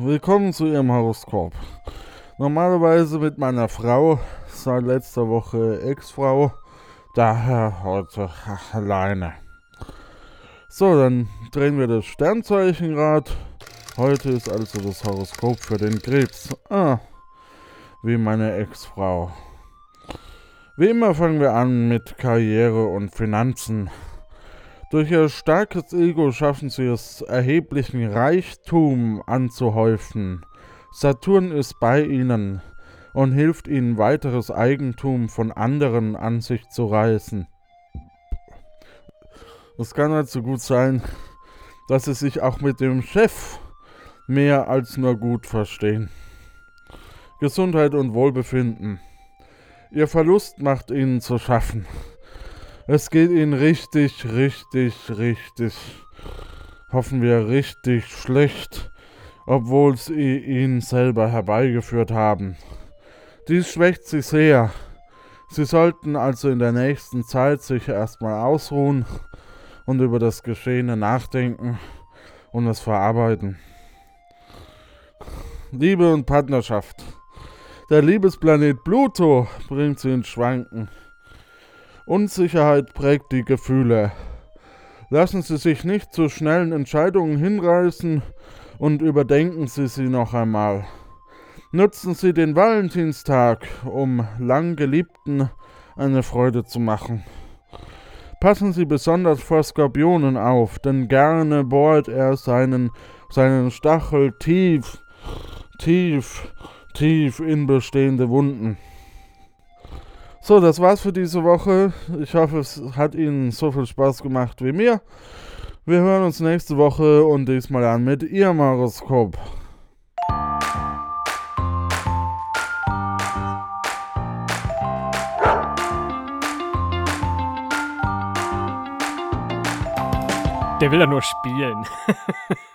willkommen zu Ihrem Horoskop. Normalerweise mit meiner Frau, seit letzter Woche Ex-Frau, daher heute alleine. So, dann drehen wir das Sternzeichenrad. Heute ist also das Horoskop für den Krebs. Ah, wie meine Ex-Frau. Wie immer fangen wir an mit Karriere und Finanzen. Durch ihr starkes Ego schaffen sie es, erheblichen Reichtum anzuhäufen. Saturn ist bei ihnen und hilft ihnen, weiteres Eigentum von anderen an sich zu reißen. Es kann also gut sein, dass sie sich auch mit dem Chef mehr als nur gut verstehen. Gesundheit und Wohlbefinden. Ihr Verlust macht ihnen zu schaffen. Es geht ihnen richtig, richtig, richtig, hoffen wir, richtig schlecht, obwohl sie ihn selber herbeigeführt haben. Dies schwächt sie sehr. Sie sollten also in der nächsten Zeit sich erstmal ausruhen und über das Geschehene nachdenken und es verarbeiten. Liebe und Partnerschaft. Der Liebesplanet Pluto bringt sie ins Schwanken. Unsicherheit prägt die Gefühle. Lassen Sie sich nicht zu schnellen Entscheidungen hinreißen und überdenken Sie sie noch einmal. Nutzen Sie den Valentinstag, um lang Geliebten eine Freude zu machen. Passen Sie besonders vor Skorpionen auf, denn gerne bohrt er seinen, seinen Stachel tief, tief, tief in bestehende Wunden. So, das war's für diese Woche. Ich hoffe, es hat Ihnen so viel Spaß gemacht wie mir. Wir hören uns nächste Woche und diesmal an mit Ihrem Horoskop. Der will ja nur spielen.